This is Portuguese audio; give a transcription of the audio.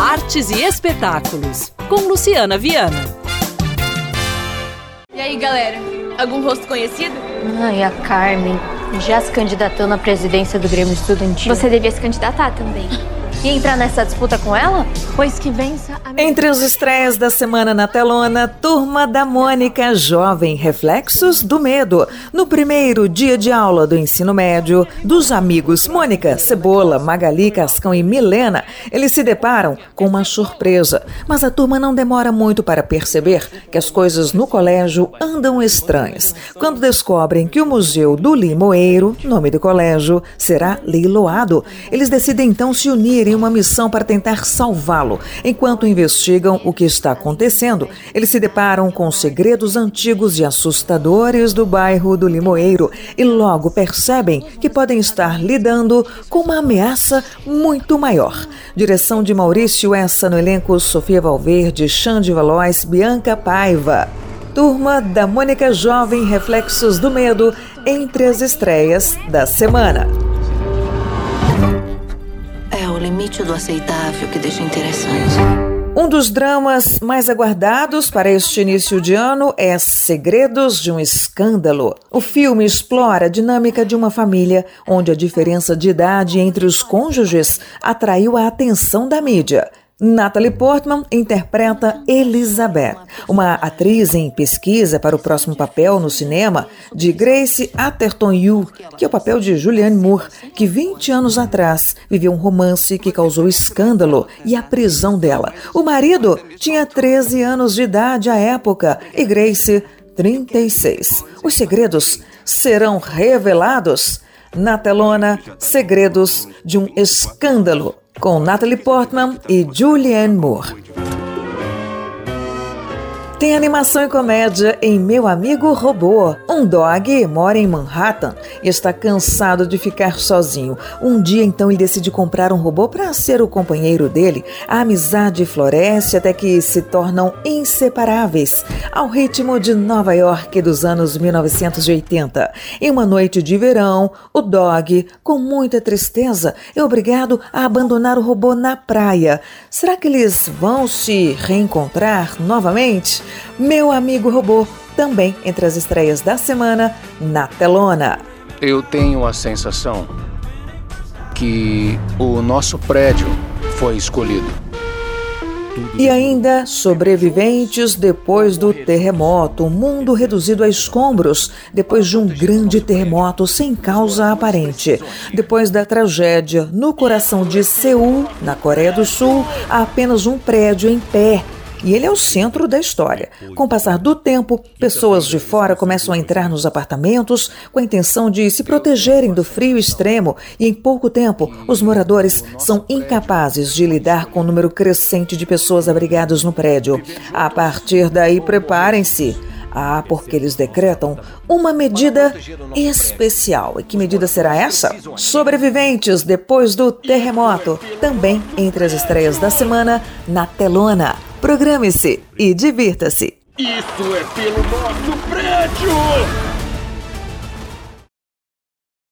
Artes e espetáculos, com Luciana Viana. E aí, galera? Algum rosto conhecido? Ai, a Carmen já se candidatou na presidência do Grêmio Estudantil. Você devia se candidatar também. E entrar nessa disputa com ela? Pois que vença a Entre os estreias da semana na telona, Turma da Mônica Jovem Reflexos do Medo. No primeiro dia de aula do ensino médio, dos amigos Mônica, Cebola, Magali, Cascão e Milena, eles se deparam com uma surpresa. Mas a turma não demora muito para perceber que as coisas no colégio andam estranhas. Quando descobrem que o Museu do Limoeiro, nome do colégio, será leiloado, eles decidem então se unir em uma missão para tentar salvá-lo. Enquanto investigam o que está acontecendo, eles se deparam com segredos antigos e assustadores do bairro do Limoeiro e logo percebem que podem estar lidando com uma ameaça muito maior. Direção de Maurício Essa no elenco Sofia Valverde, Xande Valois, Bianca Paiva. Turma da Mônica Jovem Reflexos do Medo entre as estreias da semana. Limite do aceitável que deixa interessante. Um dos dramas mais aguardados para este início de ano é Segredos de um Escândalo. O filme explora a dinâmica de uma família onde a diferença de idade entre os cônjuges atraiu a atenção da mídia. Natalie Portman interpreta Elizabeth, uma atriz em pesquisa para o próximo papel no cinema de Grace Atherton Yu, que é o papel de Julianne Moore, que 20 anos atrás viveu um romance que causou escândalo e a prisão dela. O marido tinha 13 anos de idade à época e Grace 36. Os segredos serão revelados? Na telona, Segredos de um Escândalo, com Natalie Portman e Julianne Moore. Tem animação e comédia em Meu Amigo Robô. Um dog mora em Manhattan e está cansado de ficar sozinho. Um dia, então, ele decide comprar um robô para ser o companheiro dele. A amizade floresce até que se tornam inseparáveis, ao ritmo de Nova York dos anos 1980. Em uma noite de verão, o dog, com muita tristeza, é obrigado a abandonar o robô na praia. Será que eles vão se reencontrar novamente? Meu Amigo Robô, também entre as estreias da semana na telona. Eu tenho a sensação que o nosso prédio foi escolhido. E ainda sobreviventes depois do terremoto, um mundo reduzido a escombros depois de um grande terremoto sem causa aparente. Depois da tragédia, no coração de Seul, na Coreia do Sul, há apenas um prédio em pé e ele é o centro da história. Com o passar do tempo, pessoas de fora começam a entrar nos apartamentos com a intenção de se protegerem do frio extremo e em pouco tempo os moradores são incapazes de lidar com o número crescente de pessoas abrigadas no prédio. A partir daí, preparem-se. Ah, porque eles decretam uma medida especial. E que medida será essa? Sobreviventes depois do terremoto. Também entre as estreias da semana na Telona. Programe-se e divirta-se. Isso é pelo nosso prédio!